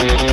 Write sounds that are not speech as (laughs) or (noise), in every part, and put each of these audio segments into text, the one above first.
Bonjour à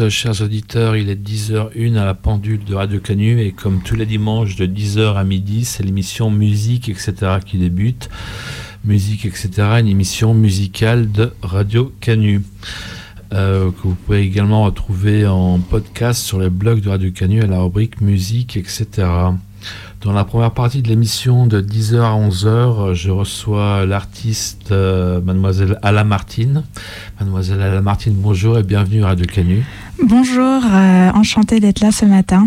euh, chers auditeurs. Il est 10h01 à la pendule de Radio Canu et comme tous les dimanches de 10h à midi, c'est l'émission Musique, etc. qui débute. Musique, etc. Une émission musicale de Radio Canu. Euh, que vous pouvez également retrouver en podcast sur les blogs de Radio Canu à la rubrique Musique, etc. Dans la première partie de l'émission de 10h à 11h, je reçois l'artiste euh, Mademoiselle Ala Martine. Mademoiselle Ala Martine, bonjour et bienvenue à Radio Canu. Bonjour, euh, enchanté d'être là ce matin.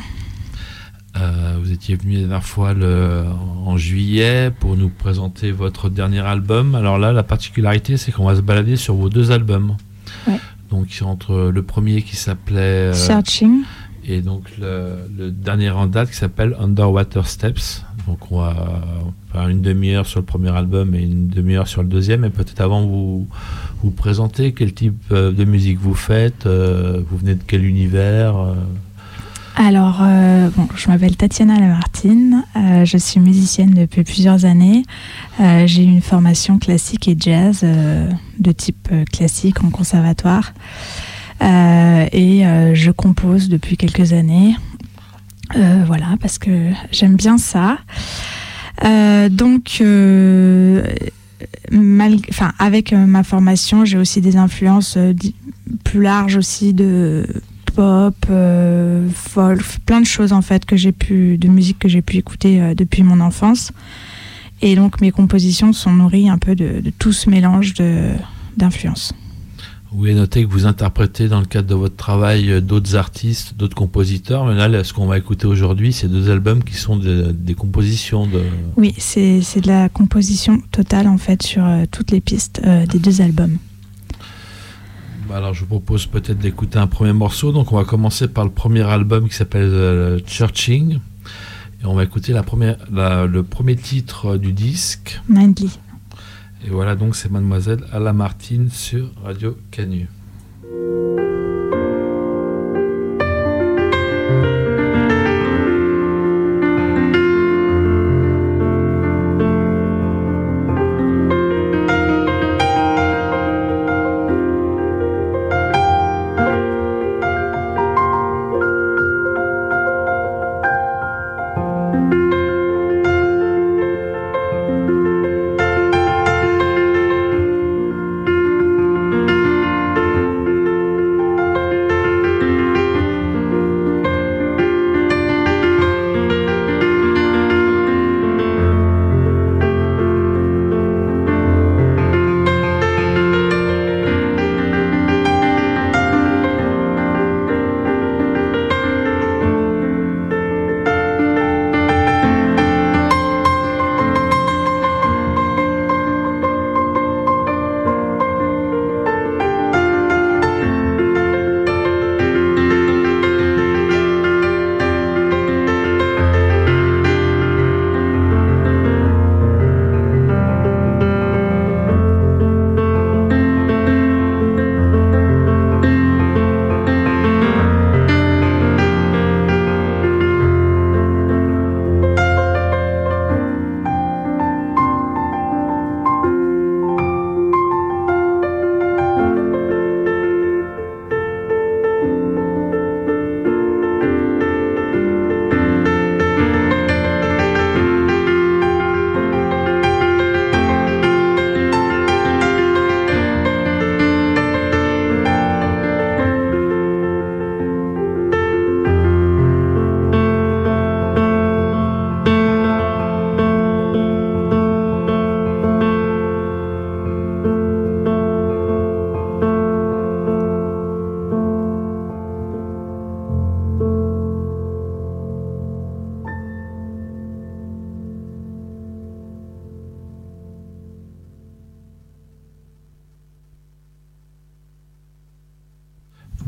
Euh, vous étiez venu la dernière fois le, en juillet pour nous présenter votre dernier album. Alors là, la particularité, c'est qu'on va se balader sur vos deux albums. Ouais. Donc entre le premier qui s'appelait Searching et donc le, dernier en date qui s'appelle Underwater Steps. Donc on va faire une demi-heure sur le premier album et une demi-heure sur le deuxième. Et peut-être avant vous vous présenter quel type euh, de musique vous faites, euh, vous venez de quel univers euh? Alors, euh, bon, je m'appelle Tatiana Lamartine, euh, je suis musicienne depuis plusieurs années. Euh, j'ai une formation classique et jazz de type classique en conservatoire. Euh, et euh, je compose depuis quelques années. Euh, voilà, parce que j'aime bien ça. donc, mal, enfin, avec ma formation, j'ai aussi des influences plus larges aussi de pop, euh, folk, plein de choses en fait que j'ai pu, de musique que j'ai pu écouter euh, depuis mon enfance. Et donc mes compositions sont nourries un peu de, de tout ce mélange d'influences. Vous pouvez noter que vous interprétez dans le cadre de votre travail euh, d'autres artistes, d'autres compositeurs. Mais là, ce qu'on va écouter aujourd'hui, c'est deux albums qui sont de, des compositions de. Oui, c'est de la composition totale en fait sur euh, toutes les pistes euh, des deux albums. Bah alors, je vous propose peut-être d'écouter un premier morceau. Donc, on va commencer par le premier album qui s'appelle euh, Churching. Et on va écouter la première, la, le premier titre du disque. Mindly. Et voilà, donc c'est Mademoiselle Ala Martine sur Radio Canu.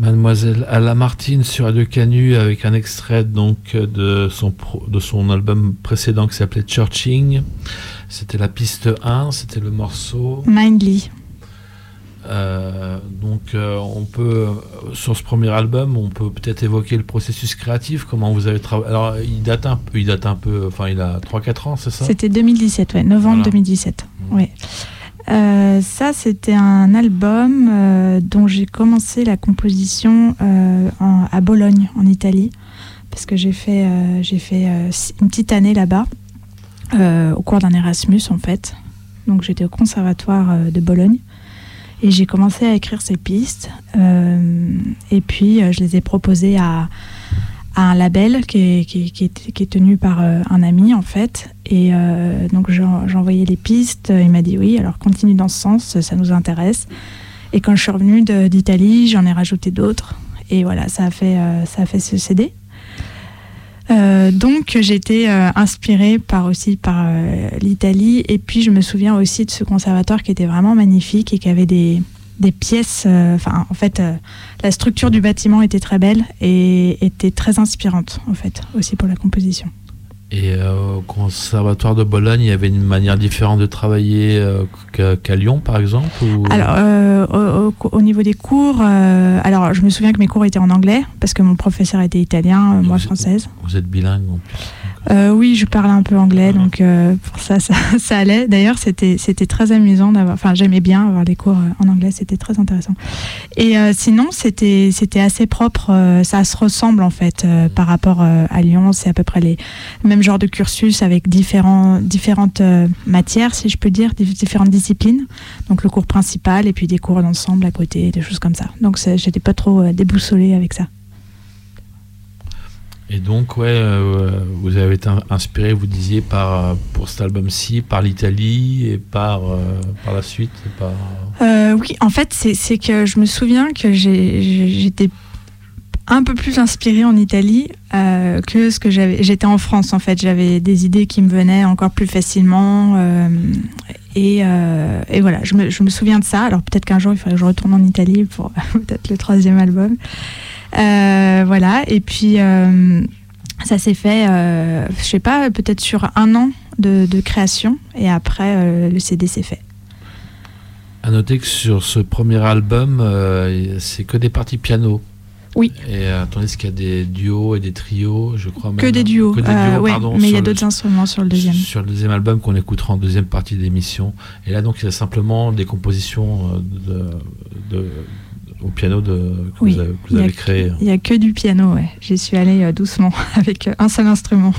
Mademoiselle Alain Martine sur Radio Canu avec un extrait donc de son, de son album précédent qui s'appelait Churching. C'était la piste 1, c'était le morceau. Mindly. Euh, donc euh, on peut sur ce premier album on peut peut-être évoquer le processus créatif comment vous avez travaillé alors il date un peu il date un peu enfin il a 3 4 ans c'est ça? C'était 2017 ouais novembre 2017 mmh. ouais euh, ça, c'était un album euh, dont j'ai commencé la composition euh, à Bologne, en Italie, parce que j'ai fait, j'ai fait une petite année là-bas, au cours d'un Erasmus en fait. Donc j'étais au conservatoire de Bologne. Et j'ai commencé à écrire ces pistes. et puis, je les ai proposées à, à un label qui est, qui, qui, est, tenu par euh, un ami en fait. Et euh, donc j'ai envoyé les pistes, il m'a dit oui, alors continue dans ce sens, ça nous intéresse. Et quand je suis revenue d'Italie, j'en ai rajouté d'autres. Et voilà, ça a fait, euh, ça a fait ce CD. donc j'ai été inspirée par aussi par l'Italie et puis je me souviens aussi de ce conservatoire qui était vraiment magnifique et qui avait des, des pièces. Euh, enfin, en fait, euh, la structure du bâtiment était très belle et était très inspirante, en fait, aussi pour la composition. Et euh, au Conservatoire de Bologne, il y avait une manière différente de travailler qu'à Lyon, par exemple Alors, au, niveau des cours, alors je me souviens que mes cours étaient en anglais, parce que mon professeur était italien, moi française. Vous êtes bilingue en plus euh, oui, je parle un peu anglais, donc euh, pour ça, (laughs) ça, allait. D'ailleurs, c'était c'était très amusant d'avoir. Enfin, j'aimais bien avoir des cours euh, en anglais, c'était très intéressant. Et sinon, c'était c'était assez propre. ça se ressemble en fait par rapport à Lyon. C'est à peu près les mêmes genres de cursus avec différents différentes matières, si je peux dire, différentes disciplines. Donc le cours principal et puis des cours d'ensemble à côté, des choses comme ça. Donc j'étais pas trop déboussolée avec ça. Et donc, ouais, euh, vous avez été inspiré, vous disiez, par, pour cet album-ci, par l'Italie et par, euh, par la suite. Euh, oui, en fait, c'est que je me souviens que j'étais un peu plus inspirée en Italie que ce que j'avais. J'étais en France, en fait. J'avais des idées qui me venaient encore plus facilement. Et, et, voilà, je me, je me, souviens de ça. Alors peut-être qu'un jour, il faudrait que je retourne en Italie pour (laughs) peut-être le troisième album. Euh, voilà, et puis euh, ça s'est fait, euh, je sais pas, peut-être sur un an de, création, et après le CD s'est fait. À noter que sur ce premier album, c'est que des parties piano. Oui. Et attendez, qu'il y a des duos et des trios, je crois. Que des duos. mais il y a d'autres instruments sur le deuxième. Sur le deuxième album qu'on écoutera en deuxième partie d'émission. Et là, donc, il y a simplement des compositions de au piano de, que, vous avez, créé Il n'y a que du piano, ouais. J'y suis allée euh, doucement (laughs) avec euh, un seul instrument.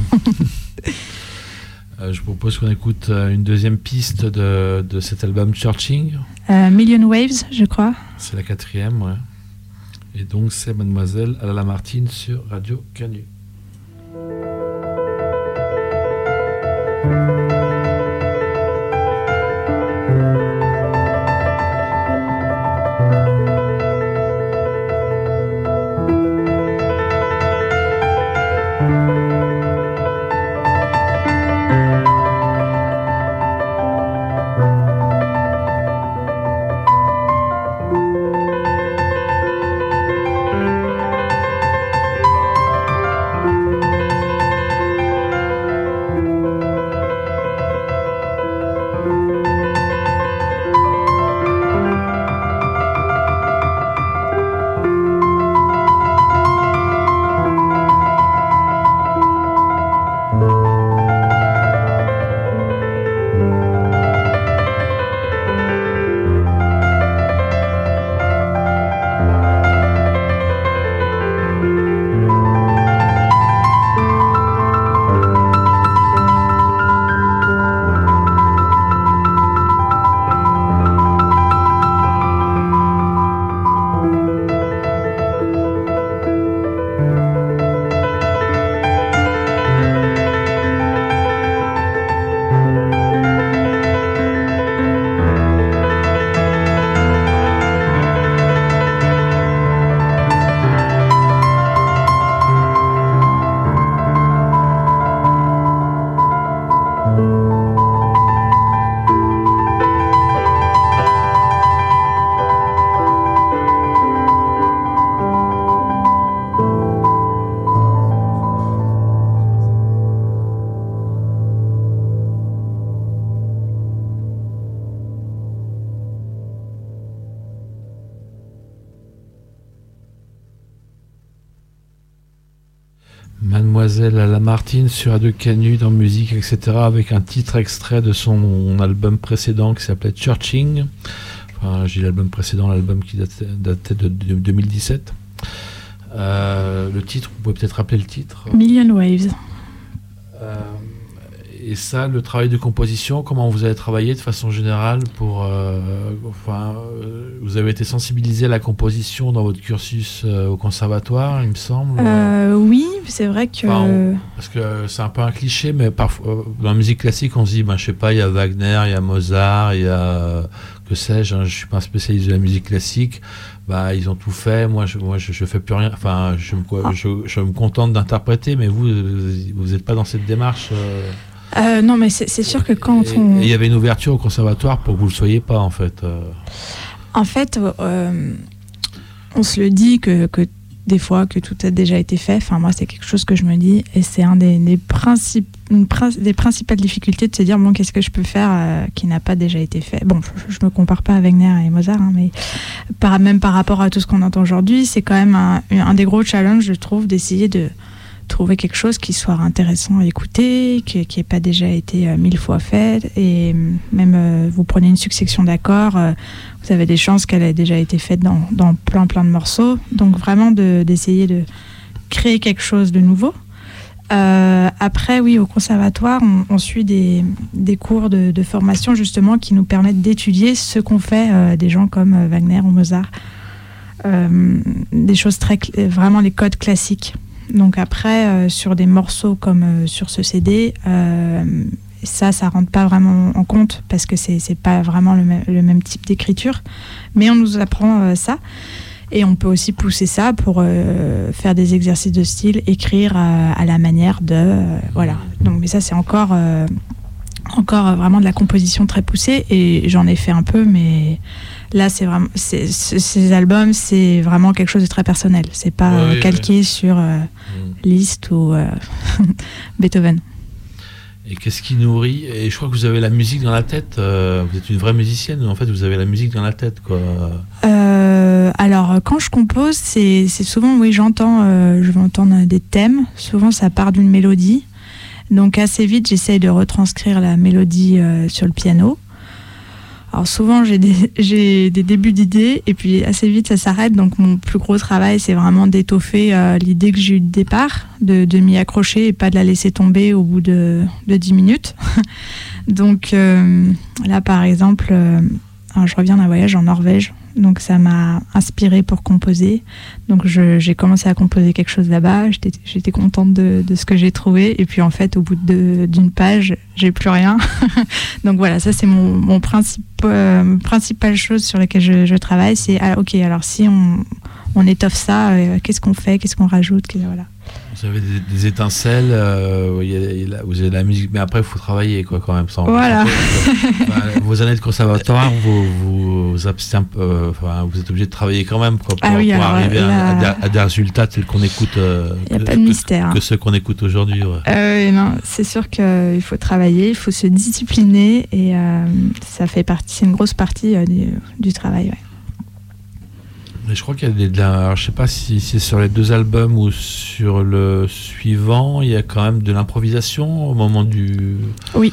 Euh, je vous propose qu'on écoute une deuxième piste de, de cet album Churching. Million Waves, je crois. C'est la quatrième, ouais. Et donc c'est Mademoiselle Alain Martine sur Radio Canu. Mademoiselle Lamartine sur Radio Canu dans musique, etc. avec un titre extrait de son album précédent qui s'appelait Churching. Enfin, j'ai l'album précédent, l'album qui datait, de, 2017. Euh, le titre, vous pouvez peut-être rappeler le titre Million Waves. Euh, et ça, le travail de composition, comment vous avez travaillé de façon générale pour, euh, enfin, euh, vous avez été sensibilisé à la composition dans votre cursus euh, au conservatoire, il me semble. oui, c'est vrai que. parce que c'est un peu un cliché, mais parfois dans la musique classique, on se dit, ben, je sais pas, il y a Wagner, il y a Mozart, il y a que sais-je. Hein, je suis pas un spécialiste de la musique classique. Bah, ils ont tout fait. Moi, je, moi, je, fais plus rien. Enfin, je, ah. je, me contente d'interpréter, mais vous, vous n'êtes pas dans cette démarche. Euh, non, mais c'est sûr que quand on. Il y avait une ouverture au conservatoire pour que vous ne le soyez pas, en fait. Euh. En fait, euh, on se le dit que, que, des fois, que tout a déjà été fait. Enfin, moi, c'est quelque chose que je me dis. Et c'est un des, des, principes, des principales difficultés de se dire bon, qu'est-ce que je peux faire qui n'a pas déjà été fait? Bon, je ne me compare pas avec Wagner et Mozart, hein, mais par, même par rapport à tout ce qu'on entend aujourd'hui, c'est quand même un, un, des gros challenges, je trouve, d'essayer de trouver quelque chose qui soit intéressant à écouter, qui n'ait pas déjà été euh, mille fois fait. Et euh, même euh, vous prenez une succession d'accords, vous avez des chances qu'elle ait déjà été faite dans, plein plein de morceaux. Donc vraiment d'essayer de, créer quelque chose de nouveau. après, oui, au conservatoire, on, suit des, des cours de, de, formation justement qui nous permettent d'étudier ce qu'ont fait des gens comme Wagner ou Mozart. des choses très vraiment les codes classiques donc après, euh, sur des morceaux comme euh, sur ce CD, euh, ça, ça rentre pas vraiment en compte parce que c'est pas vraiment le, même type d'écriture. Mais on nous apprend ça. Et on peut aussi pousser ça pour faire des exercices de style, écrire à la manière de. voilà. Donc, mais ça, c'est encore, encore vraiment de la composition très poussée. Et j'en ai fait un peu, mais Là, c'est vraiment ces albums, c'est vraiment quelque chose de très personnel. C'est pas calqué sur euh, mm. Liszt ou euh, (laughs) Beethoven. Et qu'est-ce qui nourrit? Et je crois que vous avez la musique dans la tête. Euh, vous êtes une vraie musicienne, mais en fait, vous avez la musique dans la tête, quoi. alors, quand je compose, c'est souvent, oui, j'entends, je vais entendre des thèmes. Souvent, ça part d'une mélodie. Donc, assez vite, j'essaye de retranscrire la mélodie sur le piano. Alors souvent j'ai des, (laughs) des, débuts d'idées et puis assez vite ça s'arrête. Donc mon plus gros travail c'est vraiment d'étoffer euh, l'idée que j'ai eue de départ, de, de m'y accrocher et pas de la laisser tomber au bout de, de 10 minutes. (laughs) donc euh, là par exemple, euh, je reviens d'un voyage en Norvège donc ça m'a inspiré pour composer. Donc j'ai commencé à composer quelque chose là-bas. J'étais contente de, ce que j'ai trouvé. Et puis en fait, au bout d'une page, j'ai plus rien. (laughs) donc voilà, ça c'est mon, mon principe, euh, principale chose sur laquelle je, travaille. C'est ah, ok, alors si on, on étoffe ça, euh, qu'est-ce qu'on fait, qu'est-ce qu'on rajoute, voilà. Vous avez des, étincelles, euh, vous avez de la musique, mais après il faut travailler quoi quand même. Sans voilà. (laughs) vos années de conservatoire, vous, vous, vous êtes obligé de travailler quand même quoi, pour, ah oui, arriver à, des résultats tels qu'on écoute. Euh, il n'y a pas de mystère. Que, ceux qu'on écoute aujourd'hui. non, c'est sûr qu'il faut travailler, il faut se discipliner et ça fait partie, c'est une grosse partie du, du, travail. Ouais je crois qu'il y a des. De la, je sais pas si c'est sur les deux albums ou sur le suivant, il y a quand même de l'improvisation au moment du. Oui.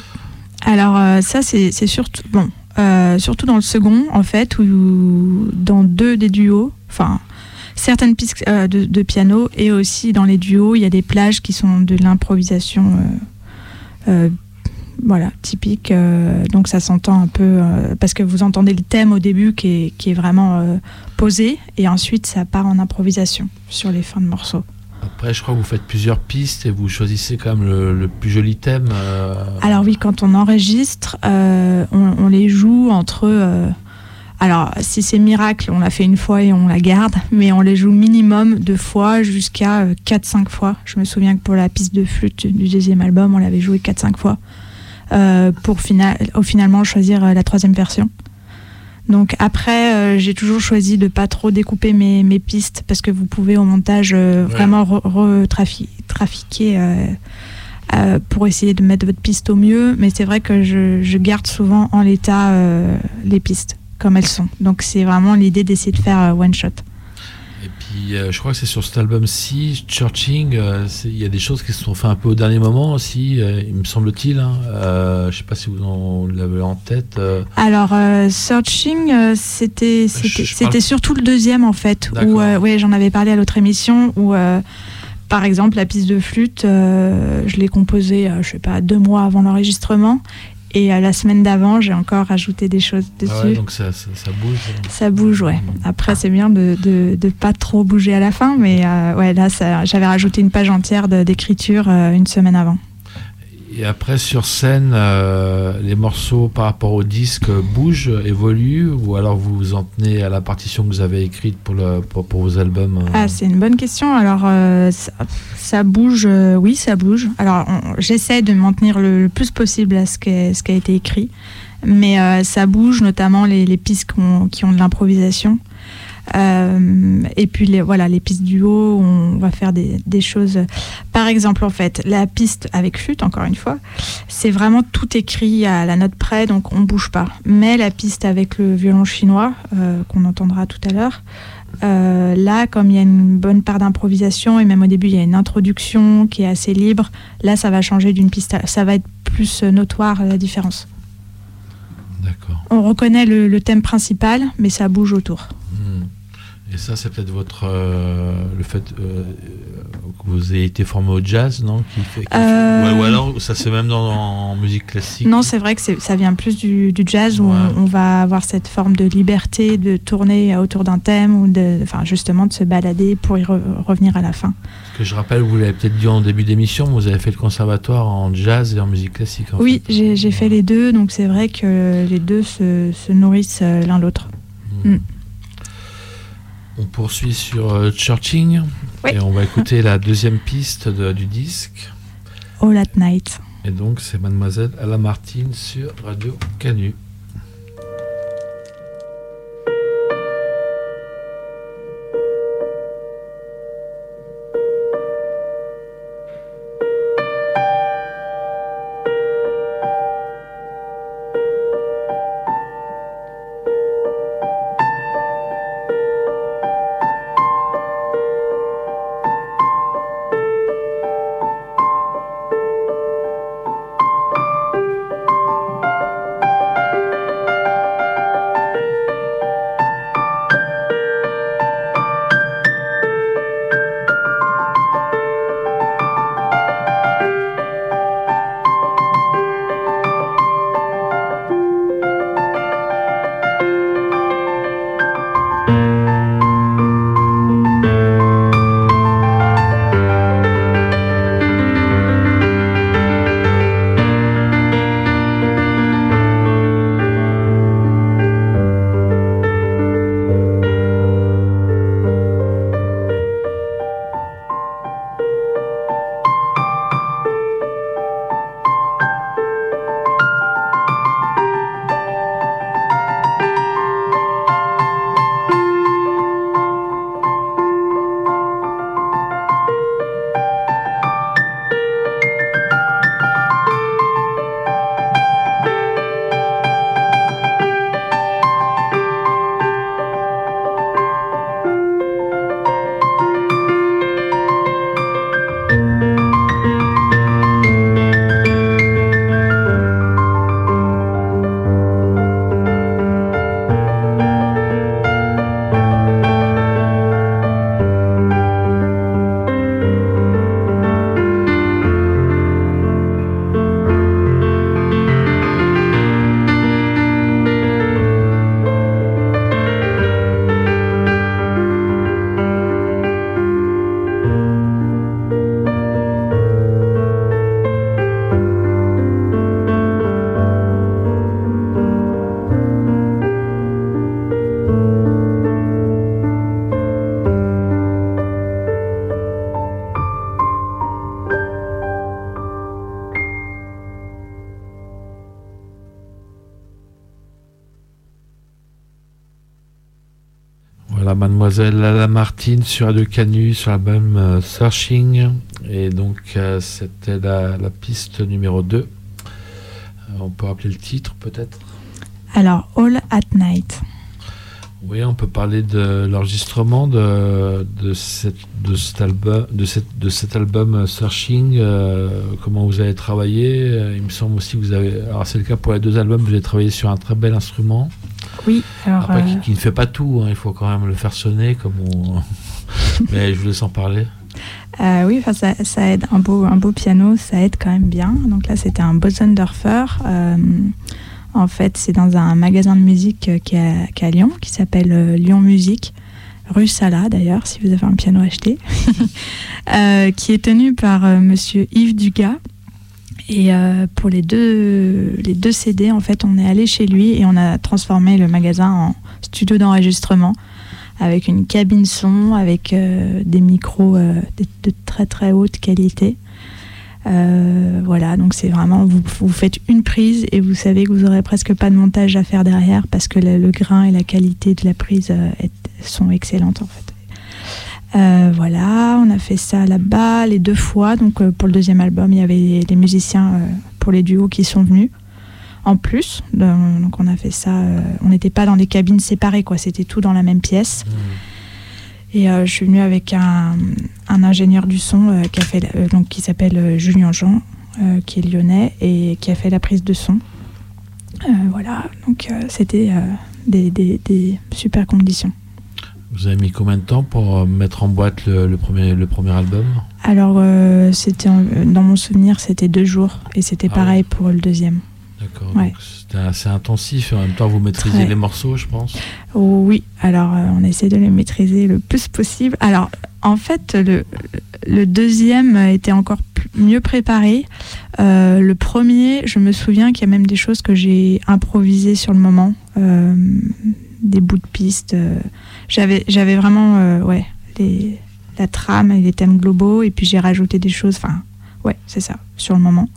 Alors, euh, ça, c'est surtout. Bon. Euh, surtout dans le second, en fait, ou dans deux des duos. Enfin, certaines pistes euh, de, piano et aussi dans les duos, il y a des plages qui sont de l'improvisation voilà, typique. Euh, donc ça s'entend un peu euh, parce que vous entendez le thème au début qui est, vraiment euh, posé et ensuite ça part en improvisation sur les fins de morceaux. Après, je crois que vous faites plusieurs pistes et vous choisissez quand même le, plus joli thème. Alors oui, quand on enregistre, on, les joue entre... alors, si c'est miracle, on l'a fait une fois et on la garde, mais on les joue minimum deux fois jusqu'à 4-5 fois. Je me souviens que pour la piste de flûte du deuxième album, on l'avait joué 4-5 fois. Euh, pour final, au finalement choisir euh, la troisième version. Donc après, euh, j'ai toujours choisi de pas trop découper mes, mes, pistes parce que vous pouvez au montage vraiment retrafiquer pour essayer de mettre votre piste au mieux. Mais c'est vrai que je, je, garde souvent en l'état les pistes comme elles sont. Donc c'est vraiment l'idée d'essayer de faire one shot. Euh, je crois que c'est sur cet album-ci, Churching, euh, il y a des choses qui se sont faites un peu au dernier moment aussi, euh, il me semble-t-il. Hein. Euh, je sais pas si vous en l'avez en tête. euh. Alors, Searching, c'était parle- surtout le deuxième en fait. Où, ouais, j'en avais parlé à l'autre émission où, par exemple, la piste de flûte, je l'ai composée, je sais pas, deux mois avant l'enregistrement. Et euh, la semaine d'avant, j'ai encore rajouté des choses dessus. Ah ouais, donc ça, ça, ça bouge. Ça bouge, ouais. Après, c'est bien de, de, de pas trop bouger à la fin, mais euh, ouais, là, j'avais rajouté une page entière d'écriture euh, une semaine avant. Et après, sur scène, euh, les morceaux par rapport au disque bougent, évoluent, ou alors vous vous en tenez à la partition que vous avez écrite pour, vos albums euh, Ah, c'est une bonne question. Alors, euh, ça, bouge, oui, ça bouge. Alors, j'essaie de m'en tenir le, plus possible à ce qui, a été écrit, mais ça bouge, notamment les, pistes qui ont de l'improvisation. Euh, et puis les, voilà, les pistes du haut, on va faire des, choses. Par exemple, en fait, la piste avec flûte, encore une fois, c'est vraiment tout écrit à la note près, donc on bouge pas. Mais la piste avec le violon chinois, euh, qu'on entendra tout à l'heure, euh, là, comme il y a une bonne part d'improvisation et même au début il y a une introduction qui est assez libre, là ça va changer d'une piste, à- ça va être plus notoire la différence. D'accord. On reconnaît le, le thème principal, mais ça bouge autour. Hmm. Et ça, c'est peut-être votre euh, le fait euh, que vous ayez été formé au jazz, non qui fait, qui fait- Euh, Ouais, Ou alors ça c'est même dans, en musique classique. Non, c'est vrai que c'est- ça vient plus du, du jazz où Ouais. on, on va avoir cette forme de liberté de tourner autour d'un thème ou de, enfin justement de se balader pour y re- revenir à la fin. Parce que je rappelle, vous l'avez peut-être dit en début d'émission, vous avez fait le conservatoire en jazz et en musique classique. en oui, fait. j'ai j'ai fait les deux, donc c'est vrai que les deux se, se nourrissent l'un l'autre. Hmm. Mm. On poursuit sur euh, Churching Oui. et on va écouter la deuxième piste de- du disque. All at Night. Et donc c'est Mademoiselle Alain Martine sur Radio Canu. Mademoiselle Alain Martine sur Radio Canu sur l'album euh, Searching. Et donc euh, c'était la, la piste numéro 2. Euh, on peut rappeler le titre peut-être? Alors, All at Night. Oui, on peut parler de l'enregistrement de, de, cette, de, cet album, de, cette, de cet album euh, Searching. Euh, comment vous avez travaillé euh, Il me semble aussi que vous avez. Alors, c'est le cas pour les deux albums, vous avez travaillé sur un très bel instrument. Oui, alors. qui, ne fait pas tout, hein, il faut quand même le faire sonner, comme on. (laughs) Mais je vous laisse en parler. oui, ça, ça, aide. Un beau, un beau piano, ça aide quand même bien. Donc là, c'était un Bosendorfer. En fait, c'est dans un magasin de musique euh, qui est à, Lyon, qui s'appelle euh, Lyon Musique, rue Sala d'ailleurs, si vous avez un piano acheté, (laughs) euh, qui est tenu par monsieur Yves Dugas. Et pour les deux, les deux CD, en fait, on est allé chez lui et on a transformé le magasin en studio d'enregistrement avec une cabine son, avec des micros de, très très haute qualité. Euh, voilà, donc c'est vraiment, vous, vous, faites une prise et vous savez que vous aurez presque pas de montage à faire derrière parce que le, grain et la qualité de la prise euh, sont excellentes en fait. Euh, voilà, on a fait ça là-bas les deux fois. Donc pour le deuxième album, il y avait les musiciens pour les duos qui sont venus en plus. Donc on a fait ça. on n'était pas dans des cabines séparées, quoi. C'était tout dans la même pièce. Mmh. Et euh, je suis venue avec un, ingénieur du son euh, qui, a fait, euh, donc, qui s'appelle Julien Jean, qui est lyonnais et qui a fait la prise de son. voilà, donc c'était des, des, super conditions. Vous avez mis combien de temps pour mettre en boîte le, premier, le premier album? Alors, c'était dans mon souvenir, c'était deux jours et c'était ah pareil pour le deuxième. D'accord. C'était assez intensif. En même temps, vous maîtrisez les morceaux, je pense. Oui. Alors, euh, on essaie de les maîtriser le plus possible. Alors, en fait, le, le deuxième était encore mieux préparé. Euh, le premier, je me souviens qu'il y a même des choses que j'ai improvisées sur le moment, euh, des bouts de piste. j'avais, j'avais vraiment, ouais, les, la trame et les thèmes globaux, et puis j'ai rajouté des choses. Enfin, ouais, c'est ça, sur le moment.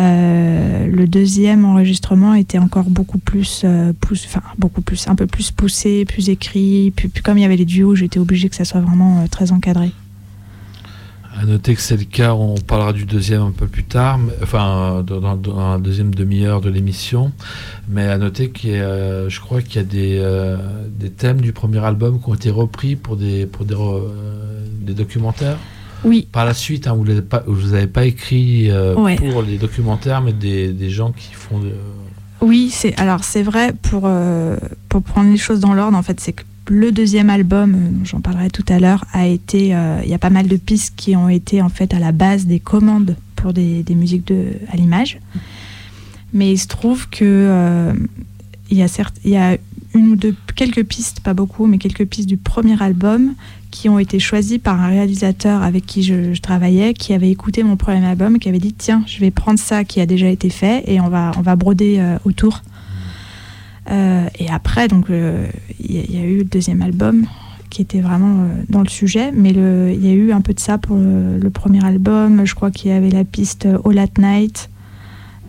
Euh, le deuxième enregistrement était encore beaucoup plus, euh, enfin beaucoup plus, un peu plus poussé, plus écrit. Puis, comme il y avait les duos, j'étais obligé que ça soit vraiment euh, très encadré. À noter que c'est le cas, on parlera du deuxième un peu plus tard, enfin dans, la deuxième demi-heure de l'émission. Mais à noter qu'il je crois qu'il y a des, des, thèmes du premier album qui ont été repris pour des, pour des, des documentaires. Oui. Par la suite, hein, vous n'avez pas, pas écrit euh, pour les documentaires, mais des, des gens qui font. Oui, c'est alors c'est vrai pour euh, pour prendre les choses dans l'ordre. En fait, c'est que le deuxième album, euh, j'en parlerai tout à l'heure, a été. Il y a pas mal de pistes qui ont été en fait à la base des commandes pour des, des musiques de à l'image. Mais il se trouve que il y a certes, il y a une ou deux quelques pistes, pas beaucoup, mais quelques pistes du premier album qui ont été choisis par un réalisateur avec qui je, travaillais, qui avait écouté mon premier album, qui avait dit tiens, je vais prendre ça qui a déjà été fait et on va, on va broder euh, autour. Euh, et après, donc, euh, il y, a eu le deuxième album qui était vraiment dans le sujet, mais il y a eu un peu de ça pour le, premier album. Je crois qu'il y avait la piste All at Night.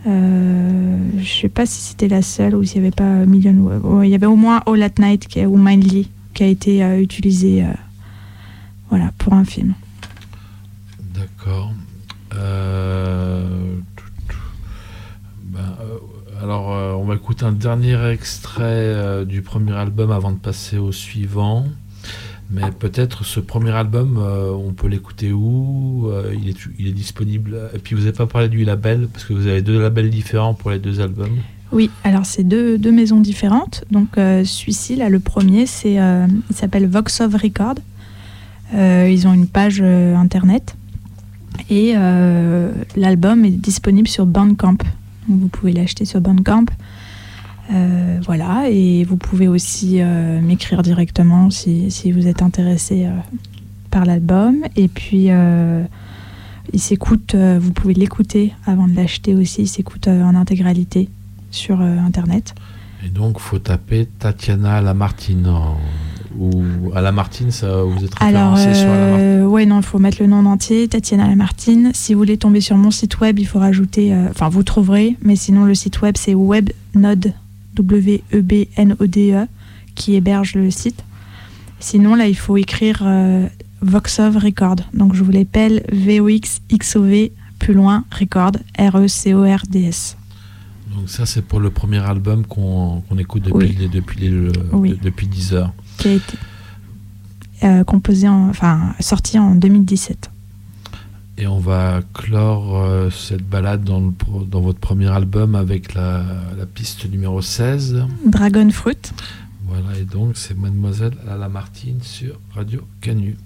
Je ne sais pas si c'était la seule ou s'il n'y avait pas Million. il y avait au moins All at Night ou Mindly qui a été utilisé voilà, pour un film. D'accord. Euh, ben, euh, alors, euh, on va écouter un dernier extrait du premier album avant de passer au suivant. Mais peut-être ce premier album, on peut l'écouter où il, est, il est disponible. Et puis vous n'avez pas parlé du label, parce que vous avez deux labels différents pour les deux albums. Oui, alors c'est deux, deux, maisons différentes. Donc celui-ci, là, le premier, c'est, il s'appelle Vox of Record. Euh, ils ont une page euh, internet et euh, l'album est disponible sur Bandcamp. Donc vous pouvez l'acheter sur Bandcamp. Voilà, et vous pouvez aussi m'écrire directement si, si, vous êtes intéressé par l'album. Et puis, il s'écoute, vous pouvez l'écouter avant de l'acheter aussi, il s'écoute en intégralité sur Internet. Et donc, il faut taper Tatiana Lamartine ou à Lamartine, ça, vous êtes référencé sur Lamartine Oui, non, il faut mettre le nom entier, Tatiana Lamartine. Si vous voulez tomber sur mon site web, il faut rajouter, euh, enfin, vous trouverez, mais sinon, le site web, c'est Webnode, W-E-B-N-O-D-E, e, qui héberge le site. Sinon, là, il faut écrire euh, Voxov Record. Donc, je vous l'appelle V-O-X-X-O-V, plus loin, Record, R-E-C-O-R-D-S. Donc ça, c'est pour le premier album qu'on écoute depuis, Oui. depuis, les- Oui. depuis 10 heures. qui a été euh, composé, en, enfin sorti en 2017. Et on va clore euh, cette balade dans, le pro- dans votre premier album avec la, la piste numéro 16. Dragon Fruit. Voilà, et donc c'est Mademoiselle à la Martine sur Radio Canu.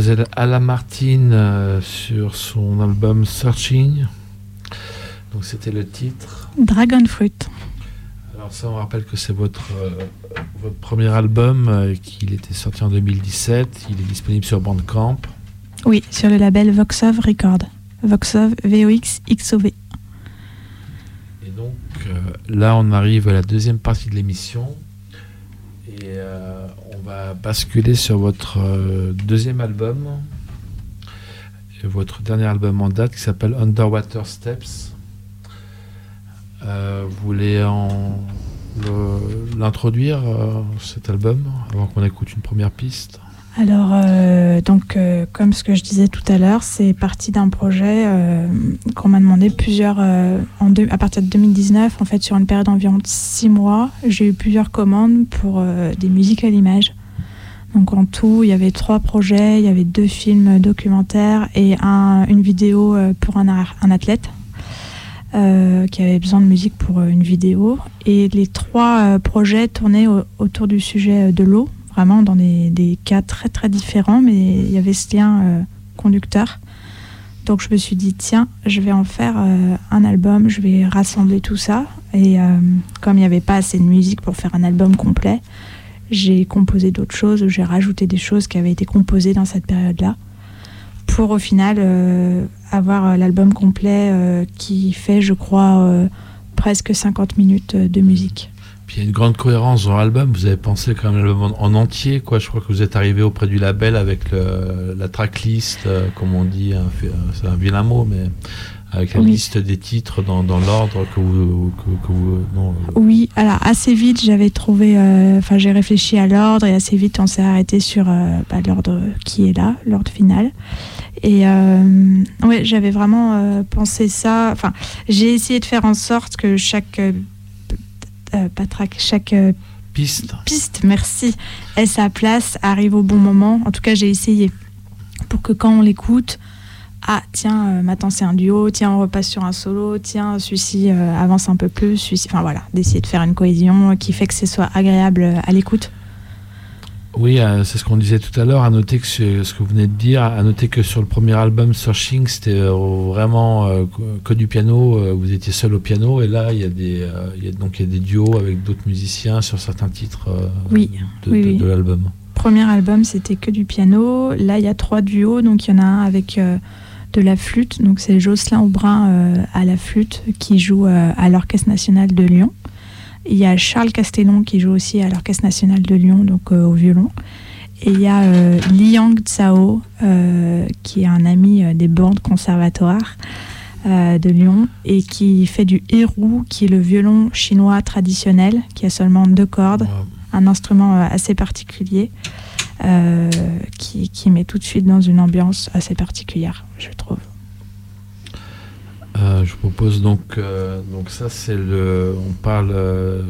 Mademoiselle Ala Martine euh, sur son album Searching. Donc c'était le titre. Dragon Fruit. Alors ça, on rappelle que c'est votre, euh, votre premier album, euh, qu'il était sorti en 2017. Il est disponible sur Bandcamp. Oui, sur le label Voxov Record. Voxov VOX XOV. Et donc euh, là, on arrive à la deuxième partie de l'émission. Basculer sur votre euh, deuxième album. Votre dernier album en date qui s'appelle Underwater Steps. Euh, vous voulez l'introduire, euh, cet album, avant qu'on écoute une première piste? Alors, donc, comme ce que je disais tout à l'heure, c'est parti d'un projet qu'on m'a demandé plusieurs. à partir de 2019, en fait, sur une période d'environ six mois, j'ai eu plusieurs commandes pour des musiques à l'image. Donc, en tout, il y avait trois projets il y avait deux films documentaires et un- une vidéo euh, pour un, athlète. qui avait besoin de musique pour une vidéo. Et les trois projets tournaient autour du sujet de l'eau, vraiment dans des, cas très très différents, mais il y avait ce lien conducteur. Donc je me suis dit, tiens, je vais en faire euh, un album, je vais rassembler tout ça. Et euh, comme il n'y avait pas assez de musique pour faire un album complet, j'ai composé d'autres choses, j'ai rajouté des choses qui avaient été composées dans cette période-là, pour au final euh, avoir l'album complet qui fait, je crois, presque 50 minutes de musique il y a une grande cohérence dans l'album. Vous avez pensé quand même en entier, quoi. Je crois que vous êtes arrivé auprès du label avec la tracklist, euh, comme on dit, c'est un vilain mot, mais avec la liste des titres dans, l'ordre que vous, euh. Oui, alors assez vite j'avais trouvé, euh, enfin j'ai réfléchi à l'ordre et assez vite on s'est arrêté sur bah, l'ordre qui est là, l'ordre final. Et ouais, j'avais vraiment pensé ça. Enfin, j'ai essayé de faire en sorte que chaque euh, chaque euh, piste. piste, merci, ait sa place, arrive au bon moment. En tout cas, j'ai essayé pour que quand on l'écoute, ah tiens, euh, maintenant c'est un duo, tiens, on repasse sur un solo, tiens, celui-ci avance un peu plus, celui-ci, enfin voilà, d'essayer de faire une cohésion qui fait que ce soit agréable à l'écoute. Oui, euh, c'est ce qu'on disait tout à l'heure. À noter que ce, que vous venez de dire, à noter que sur le premier album Searching, c'était euh, vraiment euh, que du piano. vous étiez seul au piano, et là, il y a des, donc il y a des duos avec d'autres musiciens sur certains titres oui, de, de, l'album. Premier album, c'était que du piano. Là, il y a trois duos. Donc, il y en a un avec de la flûte. Donc, c'est Jocelyn Aubrin à la flûte qui joue à l'Orchestre national de Lyon. Il y a Charles Castellon qui joue aussi à l'Orchestre national de Lyon, donc euh, au violon. Et il y a euh, Liang Tsao, euh, qui est un ami des bandes conservatoires de Lyon et qui fait du hérou, qui est le violon chinois traditionnel, qui a seulement deux cordes, un instrument assez particulier, qui, qui met tout de suite dans une ambiance assez particulière, je trouve. Euh, je propose donc, euh, donc ça c'est le, on parle euh,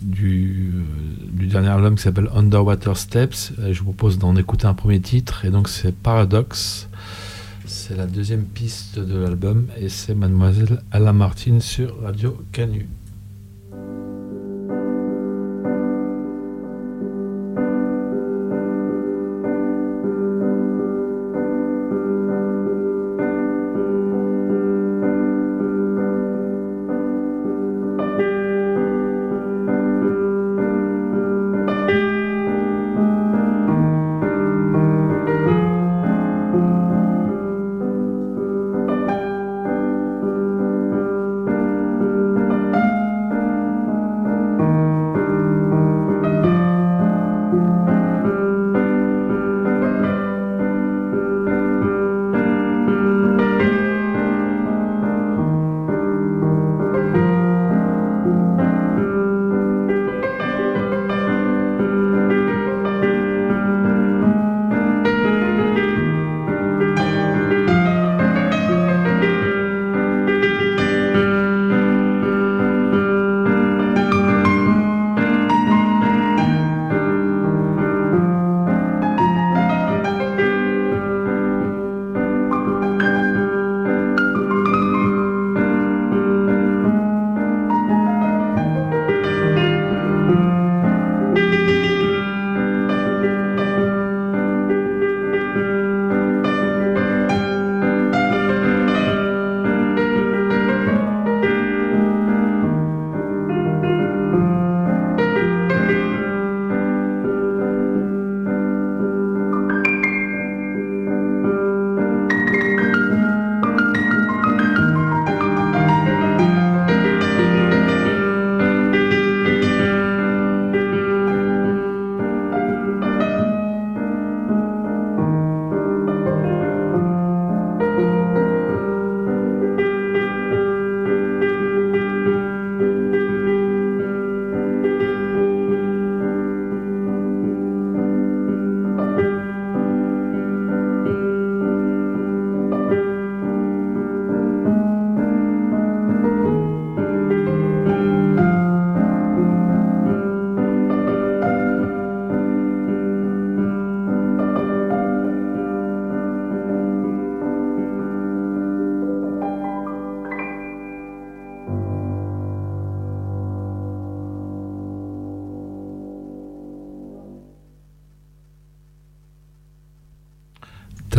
du, du, dernier album qui s'appelle Underwater Steps. je vous propose d'en écouter un premier titre et donc c'est Paradox. C'est la deuxième piste de l'album et c'est Mademoiselle Alain Martin sur Radio Canu.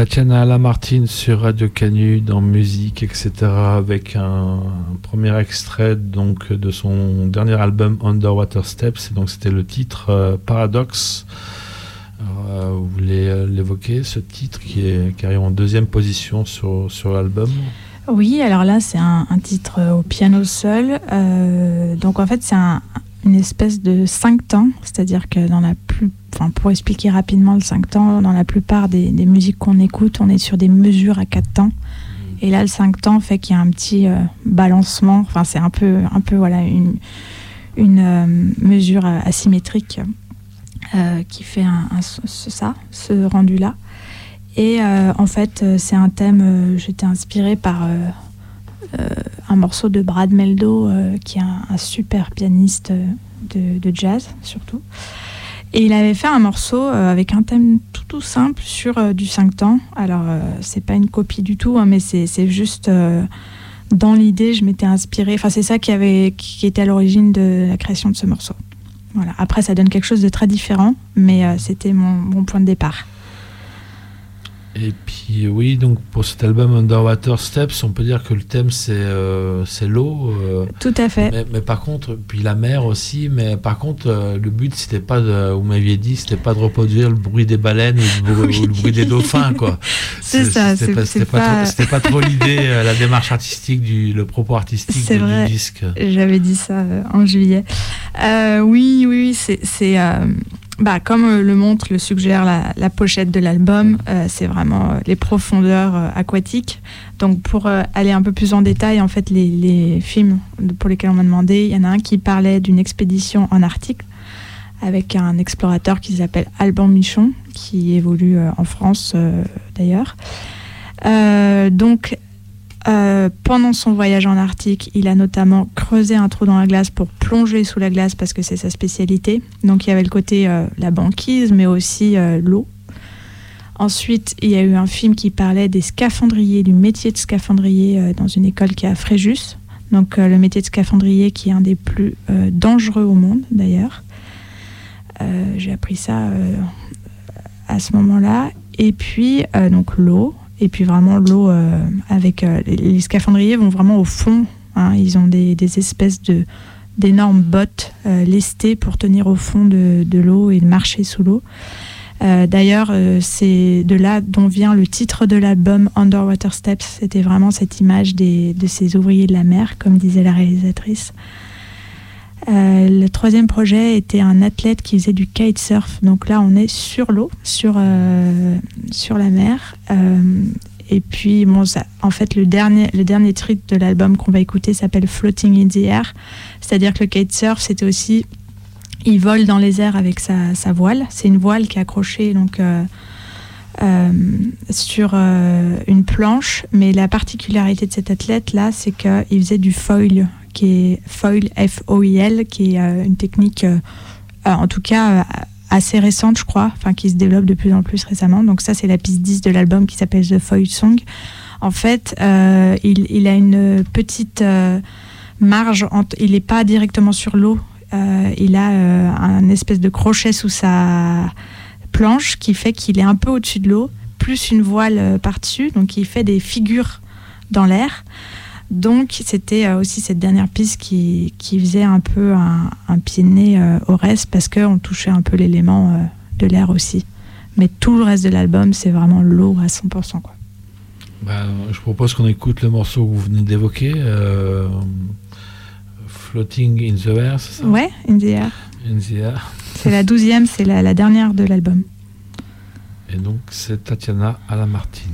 Tatiana Lamartine sur Radio Canu dans musique, etc. avec un, premier extrait donc de son dernier album Underwater Steps. donc c'était le titre euh, Paradox. Euh, vous voulez euh, l'évoquer, ce titre qui, est, qui en deuxième position sur, sur l'album? Oui, alors là c'est un, titre au piano seul. donc en fait c'est une espèce de cinq temps, c'est-à-dire que dans la plus pour expliquer rapidement le 5 temps, dans la plupart des, musiques qu'on écoute, on est sur des mesures à 4 temps. Et là, le 5 temps fait qu'il y a un petit euh, balancement. Enfin, c'est un peu, un peu voilà, une, une euh, mesure asymétrique euh, qui fait un, ça, ce rendu-là. Et en fait, c'est un thème, j'étais inspirée par un morceau de Brad Meldo, qui est un, super pianiste de, de, jazz, surtout. Et il avait fait un morceau euh, avec un thème tout, tout simple sur euh, du 5 temps. Alors, euh, c'est pas une copie du tout, hein, mais c'est juste dans l'idée, je m'étais inspirée. Enfin, c'est ça qui, avait, qui était à l'origine de la création de ce morceau. Voilà. Après, ça donne quelque chose de très différent, mais c'était mon point de départ. Et puis oui, donc pour cet album Underwater Steps, on peut dire que le thème c'est euh, c'est l'eau. Euh. Tout à fait. Mais, par contre, puis la mer aussi. Mais par contre, euh, le but c'était pas de, vous m'aviez dit, c'était pas de reproduire le bruit des baleines ou le, (laughs) bruit, des dauphins quoi. (laughs) C'est ça. C'était pas, pas, pas, trop l'idée, la démarche artistique du, le propos artistique du, vrai. disque. J'avais dit ça en juillet. oui, oui, c'est bah, comme euh, le montre, le suggère la, pochette de l'album, euh, c'est vraiment euh, les profondeurs aquatiques. Donc pour aller un peu plus en détail, en fait, les, films pour lesquels on m'a demandé, il y en a un qui parlait d'une expédition en Arctique avec un explorateur qui s'appelle Alban Michon, qui évolue en France d'ailleurs. donc euh, pendant son voyage en Arctique, il a notamment creusé un trou dans la glace pour plonger sous la glace parce que c'est sa spécialité. Donc il y avait le côté euh, la banquise, mais aussi euh, l'eau. Ensuite, il y a eu un film qui parlait des scaphandriers, du métier de scaphandrier dans une école qui est à Fréjus. Donc le métier de scaphandrier qui est un des plus dangereux au monde d'ailleurs. J'ai appris ça à ce moment-là. Et puis donc l'eau, et puis vraiment l'eau euh, avec euh, les, scaphandriers vont vraiment au fond. Hein. ils ont des, espèces de d'énormes bottes euh, lestées pour tenir au fond de, de l'eau et marcher sous l'eau. D'ailleurs, c'est de là dont vient le titre de l'album Underwater Steps. C'était vraiment cette image des, de ces ouvriers de la mer, comme disait la réalisatrice. Le troisième projet était un athlète qui faisait du kitesurf. Donc là, on est sur l'eau, sur, sur la mer. Et puis, en fait, le dernier, le dernier de l'album qu'on va écouter s'appelle Floating in the Air. C'est-à-dire que le kitesurf, c'était aussi. Il vole dans les airs avec sa, sa voile. C'est une voile qui est accrochée donc, euh, euh, sur euh, une planche. Mais la particularité de cet athlète-là, c'est qu'il faisait du foil, qui est foil, F-O-I-L, qui est une technique, en tout cas assez récente, je crois, enfin qui se développe de plus en plus récemment. Donc ça, c'est la piste 10 de l'album qui s'appelle The Foil Song. En fait, euh, il, a une petite euh, marge, il n'est pas directement sur l'eau. Euh, il a un espèce de crochet sous sa planche qui fait qu'il est un peu au-dessus de l'eau, plus une voile par-dessus, donc il fait des figures dans l'air. Donc c'était euh, aussi cette dernière piste qui, faisait un peu un, pied de nez euh, au reste parce qu'on touchait un peu l'élément euh, de l'air aussi. Mais tout le reste de l'album, c'est vraiment l'eau à 100%. Quoi. Bah, je propose qu'on écoute le morceau que vous venez d'évoquer, Floating in the Air, c'est ça? Ouais, in the Air. In the Air. C'est la douzième, c'est la, la dernière de l'album. Et donc c'est Tatiana Alamartine.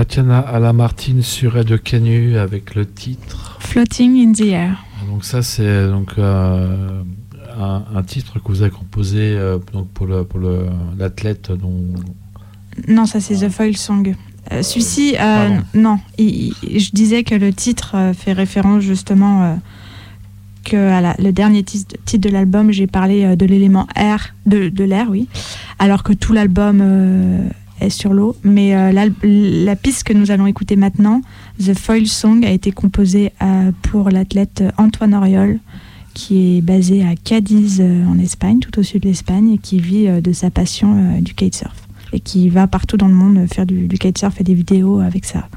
Tatiana Alamartine sur Radio Canu avec le titre. Floating in the Air. Donc ça c'est donc euh, un, titre que vous avez composé euh, donc pour le pour l'athlète dont non ça c'est The Foil Song. Euh, celui-ci non. Je disais que le titre fait référence justement que à le dernier titre, de l'album j'ai parlé de l'élément air de, de l'air oui. Alors que tout l'album sur l'eau. Mais euh, la, piste que nous allons écouter maintenant, The Foil Song, a été composée euh, pour l'athlète Antoine Oriol, qui est basé à Cadiz euh, en Espagne, tout au sud de l'Espagne, et qui vit de sa passion du kitesurf. Et qui va partout dans le monde faire du, kitesurf et des vidéos avec ça.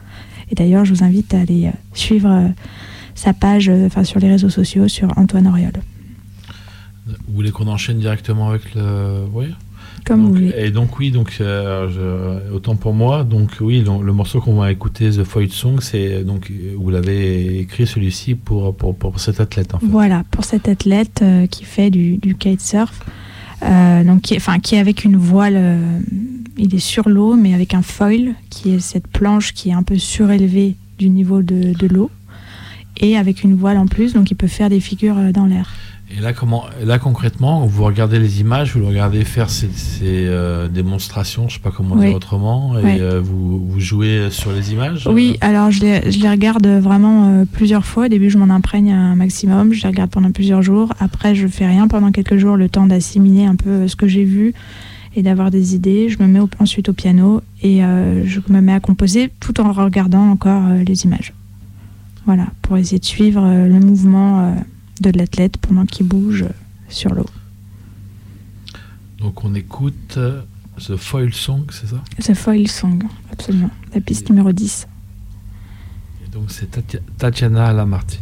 Et d'ailleurs, je vous invite à aller suivre sa page enfin, sur les réseaux sociaux sur Antoine Oriol. Vous voulez qu'on enchaîne directement avec le. Oui et donc oui, donc euh, autant pour moi. Donc oui, le, morceau qu'on va écouter, The Foil Song, c'est donc vous l'avez écrit celui-ci pour, pour, pour cet athlète. En fait. Voilà, pour cet athlète euh, qui fait du, du kitesurf, euh, donc qui, enfin qui est avec une voile, il est sur l'eau, mais avec un foil qui est cette planche qui est un peu surélevée du niveau de, de l'eau et avec une voile en plus, donc il peut faire des figures dans l'air. Et là, comment, là, concrètement, vous regardez les images, vous le regardez faire ces, euh, démonstrations, je ne sais pas comment dire autrement, et euh, vous, vous, jouez sur les images Oui, alors je les, je les regarde vraiment euh, plusieurs fois. Au début, je m'en imprègne un maximum, je les regarde pendant plusieurs jours. Après, je fais rien pendant quelques jours, le temps d'assimiler un peu ce que j'ai vu et d'avoir des idées. Je me mets ensuite au piano et je me mets à composer tout en regardant encore les images. Voilà, pour essayer de suivre le mouvement de l'athlète pendant qu'il bouge sur l'eau. Donc on écoute euh, The Foil Song, c'est ça? The Foil Song, absolument. La piste numéro 10. Et donc c'est Tatiana Lamartine.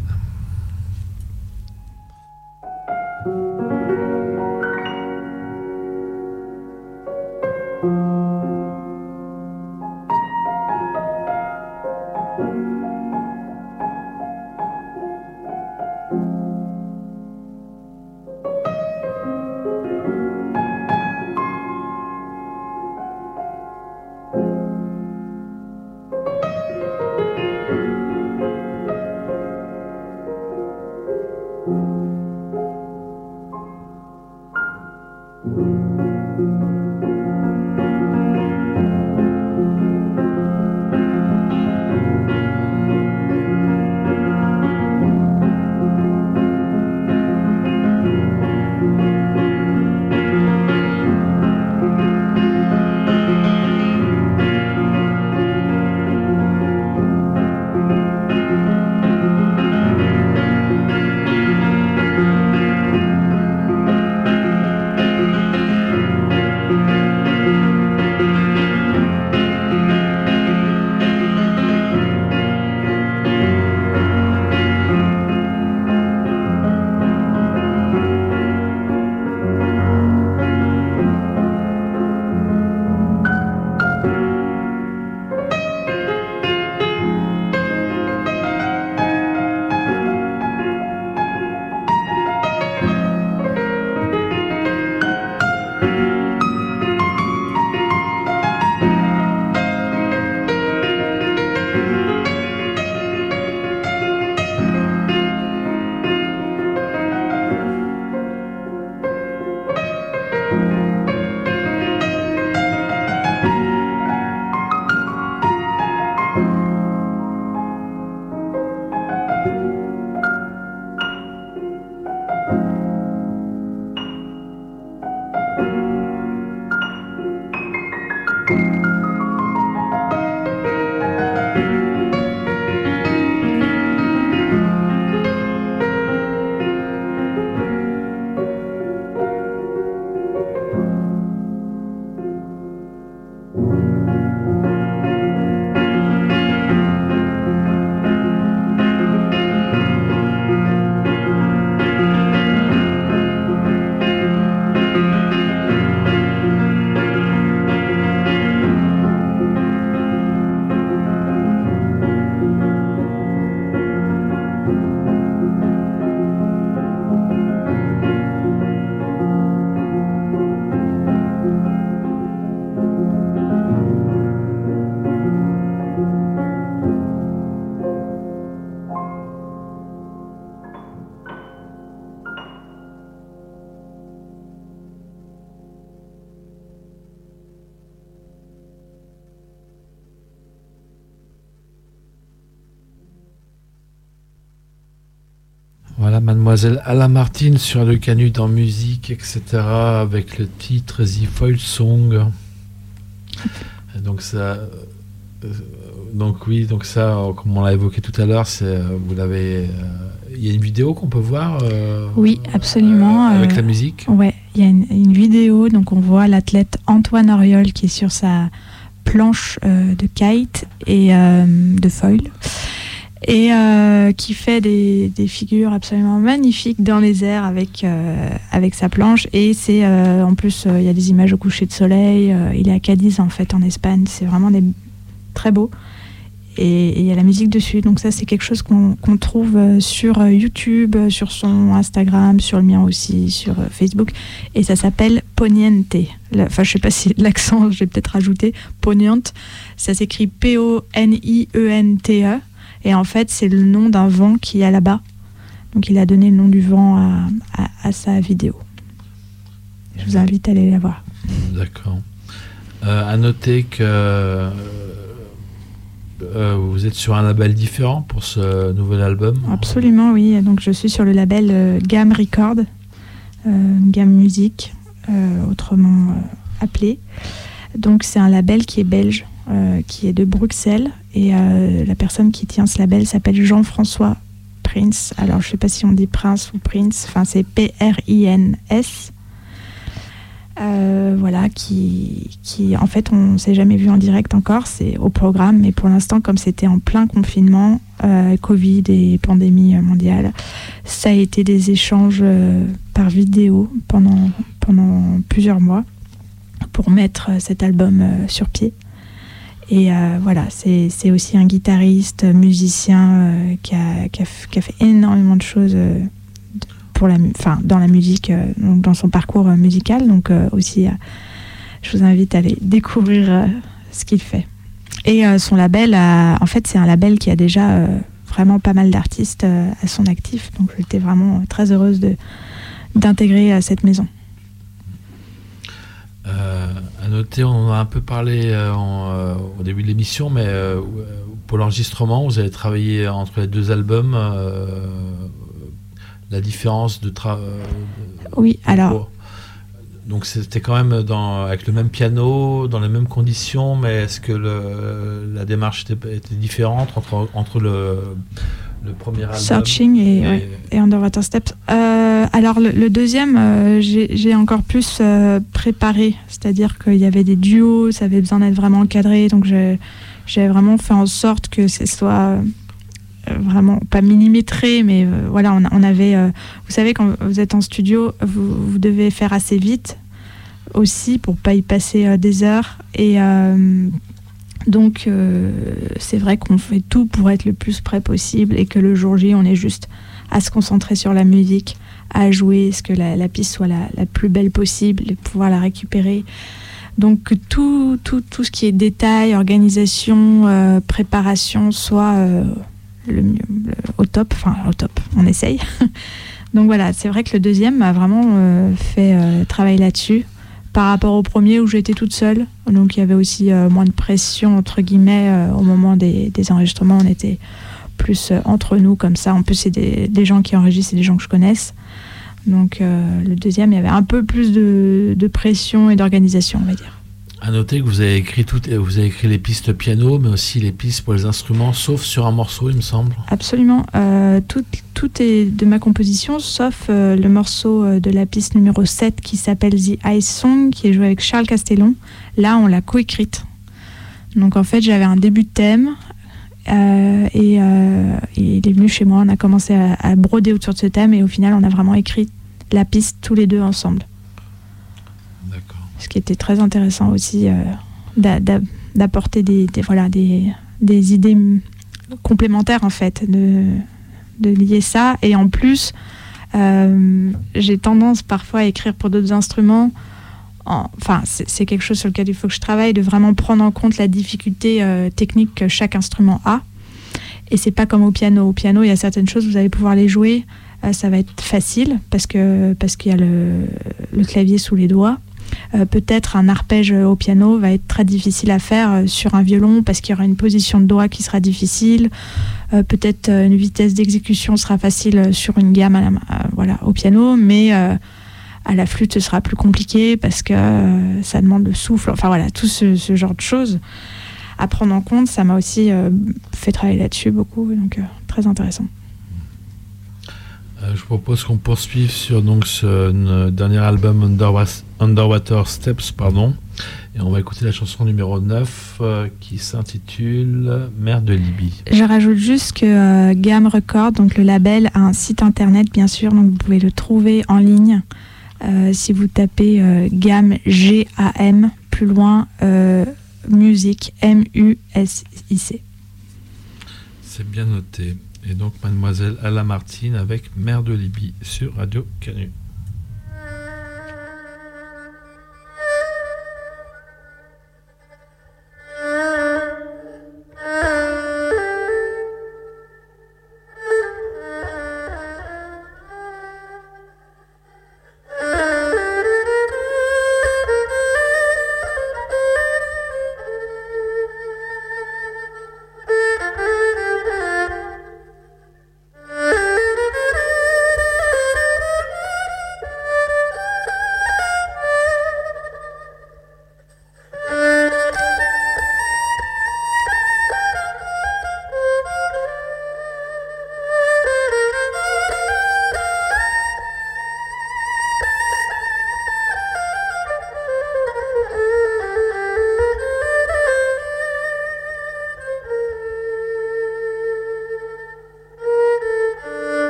Mademoiselle Alain Martin sur le canut en musique, etc., avec le titre The Foil Song. (laughs) Donc ça, euh, donc oui, donc ça, comme on l'a évoqué tout à l'heure, c'est euh, vous l'avez. Euh, il y a une vidéo qu'on peut voir. oui, absolument. avec la musique? Ouais, il y a une, vidéo, donc on voit l'athlète Antoine Oriol qui est sur sa planche de kite et de foil et euh, qui fait des, figures absolument magnifiques dans les airs avec, euh, avec sa planche. Et c'est euh, en plus, il y a des images au coucher de soleil. il est à Cadiz en fait, en Espagne. C'est vraiment très beau. Et il y a la musique dessus. Donc ça, c'est quelque chose qu'on trouve sur YouTube, sur son Instagram, sur le mien aussi, sur Facebook. Et ça s'appelle Poniente. Enfin, je sais pas si (laughs) l'accent, je vais peut-être rajouter. Poniente. Ça s'écrit P-O-N-I-E-N-T-E. Et en fait, c'est le nom d'un vent qui est là-bas. Donc il a donné le nom du vent à, sa vidéo. Je vous invite à aller la voir. D'accord. Euh, à noter que euh, euh, vous êtes sur un label différent pour ce nouvel album. Absolument, oui. Donc je suis sur le label euh, Gamme Record, Gamme Musique, autrement appelé. Donc c'est un label qui est belge. Euh, qui est de Bruxelles. Et euh, la personne qui tient ce label s'appelle Jean-François Prince. Alors, je ne sais pas si on dit Prince ou Prince. Enfin, c'est P-R-I-N-S. Euh, voilà, qui, qui, en fait, on ne s'est jamais vu en direct encore, c'est au programme, mais pour l'instant, comme c'était en plein confinement, Covid et pandémie mondiale, ça a été des échanges par vidéo pendant, pendant plusieurs mois pour mettre cet album sur pied. Et euh, voilà, c'est aussi un guitariste, musicien euh, qui, a, qui, a, fait énormément de choses euh, pour la, dans la musique, dans son parcours musical. Donc aussi, je vous invite à aller (laughs) découvrir ce qu'il fait. Et son label, en fait, c'est un label qui a déjà vraiment pas mal d'artistes à son actif. Donc j'étais vraiment très heureuse d'intégrer cette maison. Euh, noter, on en a un peu parlé euh, euh, au début de l'émission, mais pour l'enregistrement, vous avez travaillé entre les deux albums. la différence de travail. oui, alors. Donc c'était quand même dans, avec le même piano, dans les mêmes conditions, mais est-ce que le, la démarche était, était différente entre, entre le, le premier album. Searching et, et... Underwater Steps. Euh, alors le, deuxième, euh, j'ai encore plus euh, préparé, c'est-à-dire qu'il y avait des duos, ça avait besoin d'être vraiment encadré, donc j'ai vraiment fait en sorte que ce soit vraiment pas millimétré, mais voilà, on, on avait, vous savez, quand vous êtes en studio, vous, vous, devez faire assez vite aussi pour pas y passer des heures et donc euh, c'est vrai qu'on fait tout pour être le plus près possible et que le jour J, on est juste à se concentrer sur la musique, à jouer, ce que la, piste soit la, plus belle possible et pouvoir la récupérer. Donc tout, tout, tout ce qui est détail, organisation, euh, préparation soit euh, le mieux, au top, enfin au top, on essaye. (laughs) Donc voilà, c'est vrai que le deuxième m'a vraiment fait travailler là-dessus par rapport au premier où j'étais toute seule. Donc il y avait aussi euh, moins de pression, entre guillemets, euh, au moment des, enregistrements. On était plus euh, entre nous comme ça. En plus, c'est des, gens qui enregistrent, c'est des gens que je connaisse. Donc le deuxième, il y avait un peu plus de, de pression et d'organisation, on va dire. À noter que vous avez écrit tout, vous avez écrit les pistes piano, mais aussi les pistes pour les instruments, sauf sur un morceau, il me semble. Absolument. Euh, tout, est de ma composition, sauf euh, le morceau euh, de la piste numéro 7 qui s'appelle The Ice Song, qui est joué avec Charles Castellon. Là, on l'a coécrite. Donc en fait, j'avais un début de thème. et, il est venu chez moi, on a commencé à broder autour de ce thème et au final on a vraiment écrit la piste tous les deux ensemble ce qui était très intéressant aussi euh, d'apporter des, voilà, des, idées complémentaires en fait, de, lier ça. Et en plus, euh, j'ai tendance parfois à écrire pour d'autres instruments. enfin, c'est quelque chose sur lequel il faut que je travaille, de vraiment prendre en compte la difficulté euh, technique que chaque instrument a. Et c'est pas comme au piano. Au piano, il y a certaines choses, vous allez pouvoir les jouer, ça va être facile parce que parce qu'il y a le clavier sous les doigts. Peut-être un arpège au piano va être très difficile à faire sur un violon parce qu'il y aura une position de doigt qui sera difficile. Peut-être une vitesse d'exécution sera facile sur une gamme au piano, mais à la flûte, ce sera plus compliqué parce que euh, ça demande le souffle. Enfin voilà, tout ce, genre de choses à prendre en compte. Ça m'a aussi euh, fait travailler là-dessus beaucoup, donc euh, très intéressant. Je propose qu'on poursuive sur donc ce dernier album Underwater Steps, pardon, et on va écouter la chanson numéro 9 qui s'intitule Mère de Libye. Je rajoute juste que Gam Record, donc le label, a un site internet bien sûr, donc vous pouvez le trouver en ligne euh, si vous tapez euh, gamme G-A-M, plus loin, euh, musique M-U-S-I-C. C'est bien noté et donc Mademoiselle Alamartine avec Mère de Libye sur Radio Canu.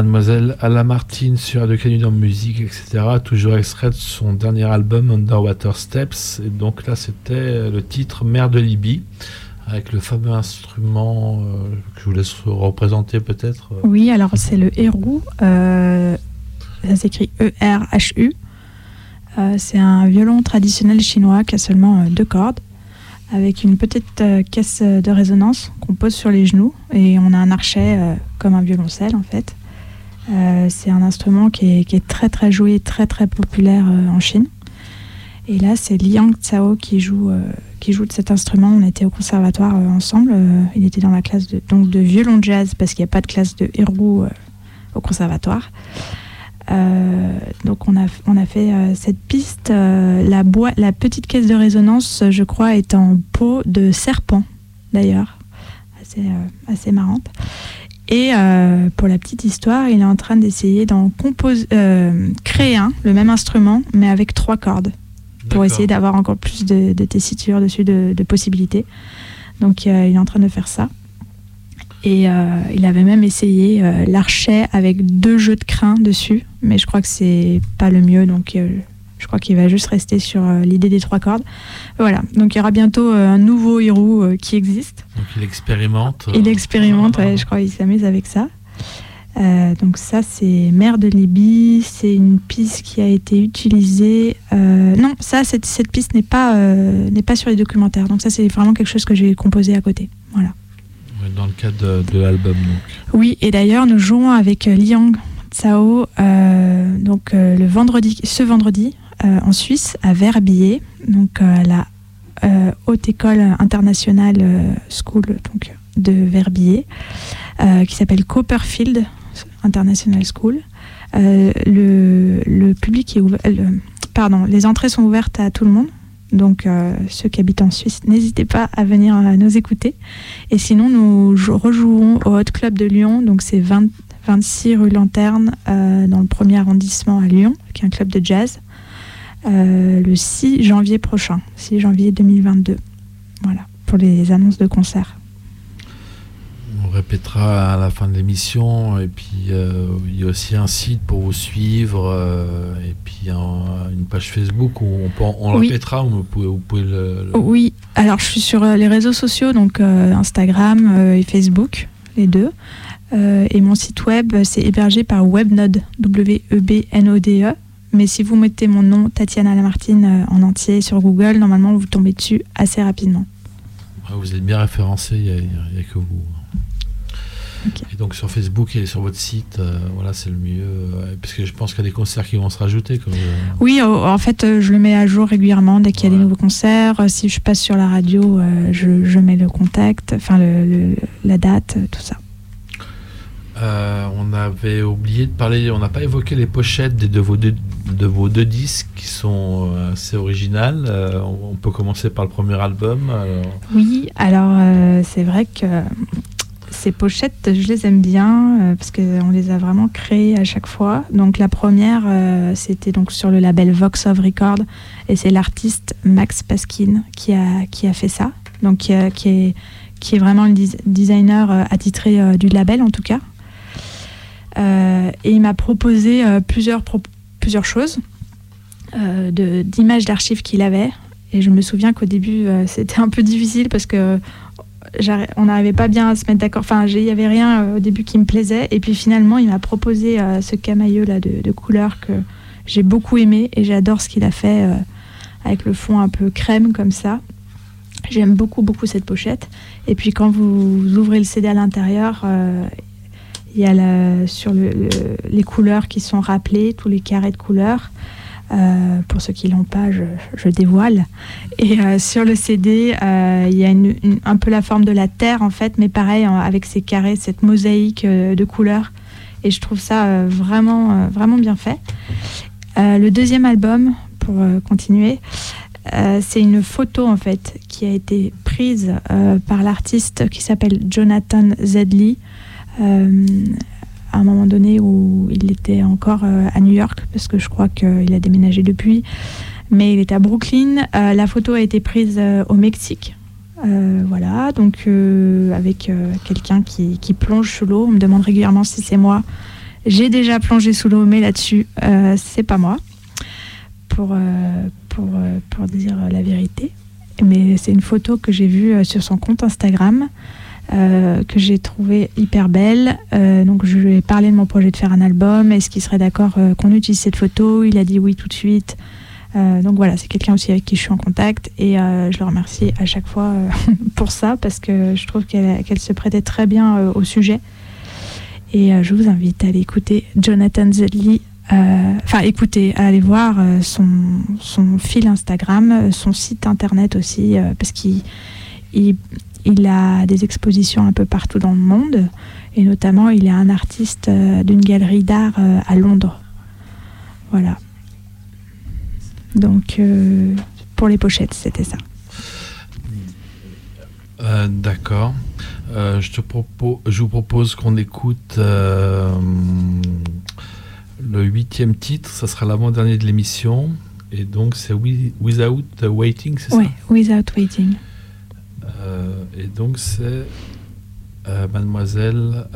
Mademoiselle Alain Martin sur Canu dans musique, etc. Toujours extrait de son dernier album Underwater Steps. Et donc là, c'était le titre Mère de Libye, avec le fameux instrument euh, que je vous laisse représenter peut-être. Oui, alors c'est le Héros. Euh, ça s'écrit E-R-H-U. Euh, c'est un violon traditionnel chinois qui a seulement deux cordes avec une petite caisse de résonance qu'on pose sur les genoux et on a un archet comme un violoncelle en fait. Euh, c'est un instrument qui est, très très joué, très très populaire euh, en Chine. Et là, c'est Liang Tsao qui joue, euh, qui joue de cet instrument. On était au conservatoire ensemble. il était dans la classe de, donc de violon jazz parce qu'il n'y a pas de classe de héros au conservatoire. donc on a, on a fait cette piste. la, la petite caisse de résonance, je crois, est en peau de serpent, d'ailleurs. Assez, assez marrante. Et euh, pour la petite histoire, il est en train d'essayer d'en euh, créer un, le même instrument, mais avec trois cordes, pour essayer d'avoir encore plus de, tessiture dessus, de, possibilités. Donc euh, il est en train de faire ça. Et il avait même essayé l'archet avec deux jeux de crin dessus, mais je crois que c'est pas le mieux, donc je crois qu'il va juste rester sur euh, l'idée des trois cordes. Voilà, donc il y aura bientôt euh, un nouveau héros euh, qui existe. Donc il expérimente. Il expérimente, je crois qu'il s'amuse avec ça. donc ça c'est Mère de Libye, c'est une piste qui a été utilisée. non, ça cette, cette piste n'est pas n'est pas sur les documentaires. Donc ça c'est vraiment quelque chose que j'ai composé à côté. Voilà. Dans le cadre de, l'album donc. Oui, et d'ailleurs nous jouons avec Liang Tsao donc le vendredi, ce vendredi en Suisse, à Verbier, donc euh, la euh, Haute École Internationale School donc, de Verbier, qui s'appelle Copperfield International School. Le, public est ouvert, pardon, les entrées sont ouvertes à tout le monde. Donc ceux qui habitent en Suisse, n'hésitez pas à venir nous écouter. Et sinon, nous rejouerons au Hot Club de Lyon. Donc c'est 26 rue Lanterne, dans le premier arrondissement à Lyon, qui est un club de jazz. Euh, le 6 janvier prochain, 6 janvier 2022. Voilà, pour les annonces de concert. On répétera à la fin de l'émission. Et puis, euh, il y a aussi un site pour vous suivre. Euh, et puis, une page Facebook où on, répétera. Vous pouvez, le, Oui, alors je suis sur les réseaux sociaux, donc Instagram et Facebook, les deux. et mon site web, c'est hébergé par Webnode, W-E-B-N-O-D-E. Mais si vous mettez mon nom, Tatiana Lamartine, euh, en entier sur Google, normalement vous tombez dessus assez rapidement. vous êtes bien référencé, il n'y a, que vous. Et donc sur Facebook et sur votre site, euh, voilà, c'est le mieux. Euh, parce que je pense qu'il y a des concerts qui vont se rajouter. Comme, Oui, en fait, je le mets à jour régulièrement dès qu'il y a des nouveaux concerts. Si je passe sur la radio, je, mets le contact, enfin la date, tout ça. Euh, on avait oublié de parler, on n'a pas évoqué les pochettes de, vos deux, de vos deux disques qui sont euh, assez originales. Euh, on peut commencer par le premier album. Oui, alors c'est vrai que ces pochettes, je les aime bien parce qu'on les a vraiment créées à chaque fois. Donc la première, c'était donc sur le label Vox of Record et c'est l'artiste Max Paskin qui a, qui a fait ça. Donc qui, est, qui est vraiment le designer attitré du label en tout cas. Euh, et il m'a proposé euh, plusieurs, plusieurs choses euh, d'images d'archives qu'il avait. Et je me souviens qu'au début, (laughs) c'était un peu difficile parce que on n'arrivait pas bien à se mettre d'accord. Enfin, il n'y avait rien au début qui me plaisait. Et puis finalement, il m'a proposé ce camailleux là de, de couleurs que j'ai beaucoup aimé et j'adore ce qu'il a fait avec le fond un peu crème comme ça. J'aime beaucoup beaucoup cette pochette. Et puis quand vous ouvrez le CD à l'intérieur, il y a sur les couleurs qui sont rappelées, tous les carrés de couleurs. Euh, pour ceux qui l'ont pas, je, dévoile. Et euh, sur le CD, euh, il y a un peu la forme de la terre en fait, mais pareil avec ces carrés, cette mosaïque de couleurs. Et je trouve ça vraiment, vraiment bien fait. le deuxième album, pour continuer, c'est une photo en fait qui a été prise prise par l'artiste qui s'appelle Jonathan Zedley à un moment donné où il était encore à New York, parce que je crois qu'il a déménagé depuis, mais il était à Brooklyn. la photo a été prise au Mexique. voilà, donc avec quelqu'un qui, qui, plonge sous l'eau. On me demande régulièrement si c'est moi. J'ai déjà plongé sous l'eau, mais là-dessus, c'est pas moi pour, euh, pour, euh, pour dire la vérité. Mais c'est une photo que j'ai vue euh, sur son compte Instagram. Que j'ai trouvé hyper belle. donc je lui ai parlé de mon projet de faire un album. Est-ce qu'il serait d'accord qu'on utilise cette photo? Il a dit oui tout de suite. donc voilà, c'est quelqu'un aussi avec qui je suis en contact et je le remercie à chaque fois (laughs) pour ça parce que je trouve qu'elle se prêtait très bien au sujet. Et je vous invite à aller écouter Jonathan Zedley euh, enfin, écoutez, allez voir euh, son, son, fil Instagram, euh, son site internet aussi, parce qu'il il, a des expositions un peu partout dans le monde, et notamment il est un artiste d'une galerie d'art à Londres. Voilà. Donc, pour les pochettes, c'était ça. D'accord. je, te propose, je vous propose qu'on écoute le huitième titre, ça sera l'avant-dernier de l'émission. Et donc, c'est Without Waiting, c'est ça? Oui, Without Waiting. Euh, et donc, c'est euh, Mademoiselle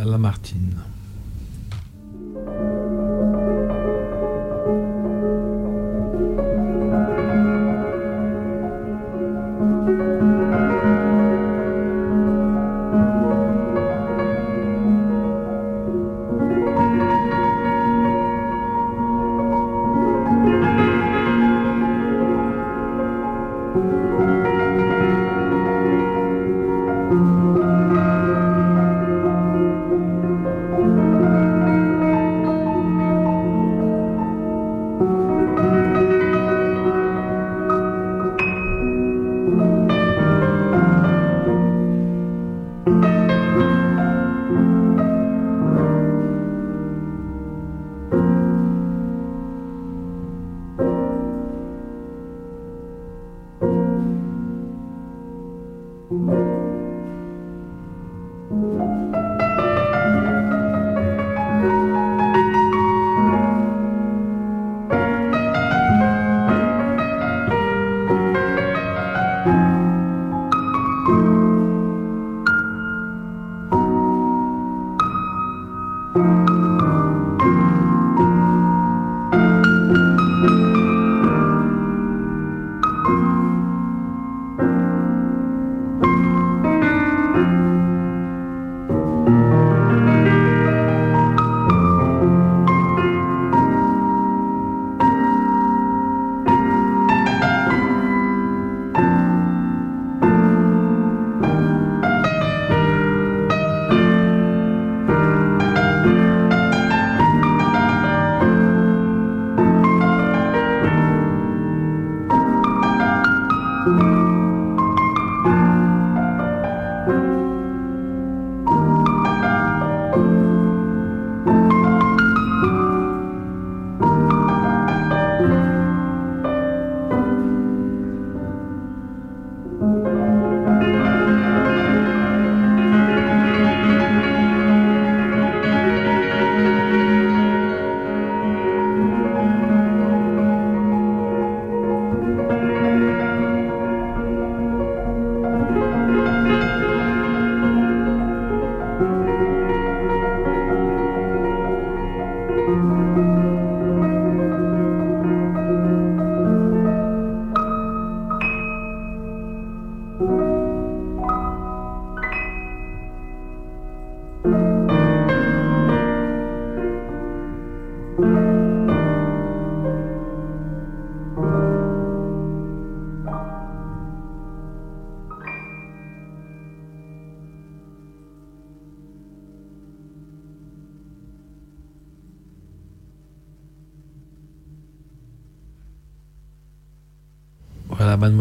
Lamartine.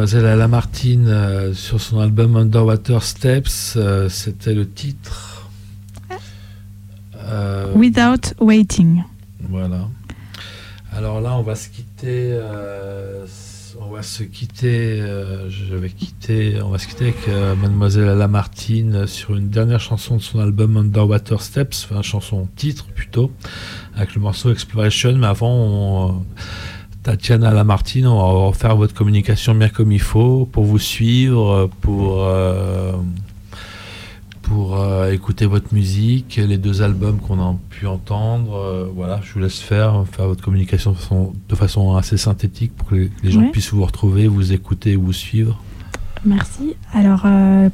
Mademoiselle Lamartine euh, sur son album Underwater Steps, euh, c'était le titre. Euh, Without Waiting. Voilà. Alors là, on va se quitter on va se quitter. euh, je vais quitter. On va se quitter avec euh, Mademoiselle Lamartine sur une dernière chanson de son album Underwater Steps, enfin chanson titre plutôt, avec le morceau Exploration. Mais avant, on, euh, Tatiana Lamartine, on va refaire votre communication bien comme il faut pour vous suivre, pour euh, pour euh, écouter votre musique, les deux albums qu'on a pu entendre. euh, voilà, je vous laisse faire, faire votre communication de façon, de façon assez synthétique pour que les, les gens Ouais. puissent vous retrouver, vous écouter, vous suivre. Merci. Alors,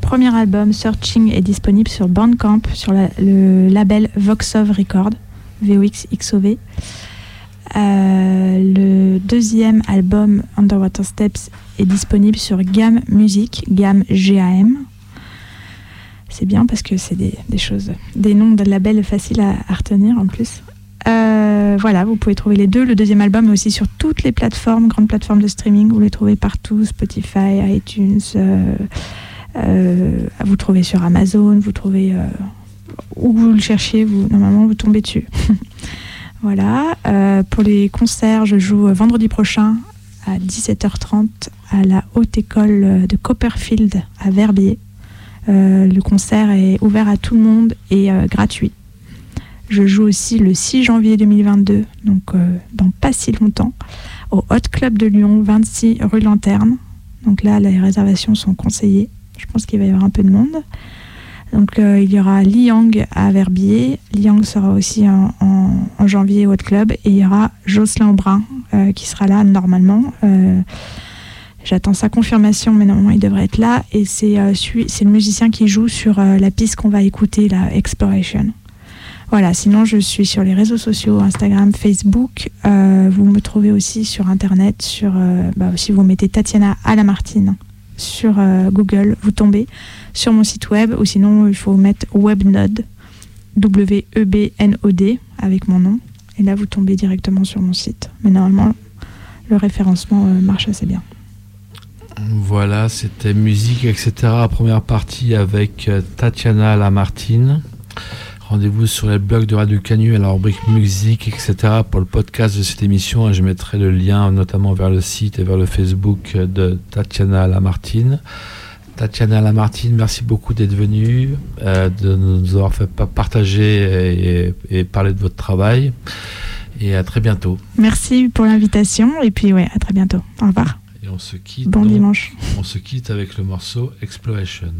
premier album, Searching, est disponible sur Bandcamp, sur la- le label Voxov Record, VOXXOV. Euh, le deuxième album, Underwater Steps, est disponible sur GAM Music, GAM GAM. C'est bien parce que c'est des, choses, des noms de labels faciles à, retenir en plus. Euh, voilà, vous pouvez trouver les deux. Le deuxième album est aussi sur toutes les plateformes, grandes plateformes de streaming. Vous les trouvez partout, Spotify, iTunes. euh, vous trouvez sur Amazon, vous trouvez où vous le cherchez, normalement vous tombez dessus. (laughs) voilà. Euh, pour les concerts, je joue euh, vendredi prochain à 17h30 à la Haute École de Copperfield à Verbier. Euh, le concert est ouvert à tout le monde et euh, gratuit. Je joue aussi le 6 janvier 2022, donc euh, dans pas si longtemps, au Hot Club de Lyon, 26 rue Lanterne. Donc là, les réservations sont conseillées. Je pense qu'il va y avoir un peu de monde. Donc euh, il y aura Liang à Verbier. Liang sera aussi en, janvier au Club. Et il y aura Jocelyn Brun euh, qui sera là normalement. Euh, J'attends sa confirmation, mais normalement il devrait être là. Et c'est le musicien qui joue sur la piste qu'on va écouter, la Exploration. Voilà, sinon je suis sur les réseaux sociaux, Instagram, Facebook. Vous me trouvez aussi sur Internet, sur, bah, si vous mettez Tatiana Alamartine sur euh, Google, vous tombez sur mon site web, ou sinon il faut mettre Webnode, W-E-B-N-O-D, avec mon nom. Et là vous tombez directement sur mon site. Mais normalement, le référencement euh, marche assez bien. Voilà, c'était musique, etc. Première partie avec euh, Tatiana Lamartine. Rendez-vous sur les blogs de Radio Canu à la rubrique musique, etc. pour le podcast de cette émission. Et je mettrai le lien notamment vers le site et vers le Facebook de Tatiana Lamartine. Tatiana Lamartine, merci beaucoup d'être venue, euh, de nous avoir fait pa- partager et, et parler de votre travail. Et à très bientôt. Merci pour l'invitation, et puis ouais, à très bientôt. Au revoir. Et on se quitte. Bon donc- dimanche. On se quitte avec le morceau Exploration.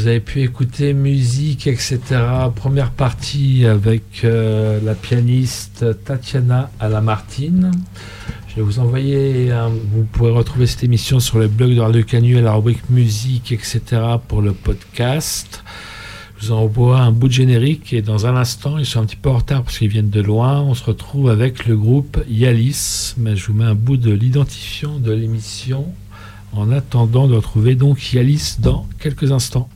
Vous avez pu écouter musique, etc. Première partie avec euh, la pianiste Tatiana Alamartine. Je vais vous envoyer, vous pourrez retrouver cette émission sur le blog de Radio Canu à la rubrique musique, etc. pour le podcast. Je vous envoie un bout de générique et dans un instant, ils sont un petit peu en retard parce qu'ils viennent de loin. On se retrouve avec le groupe Yalis. Mais je vous mets un bout de l'identifiant de l'émission en attendant de retrouver donc Yalis dans quelques instants.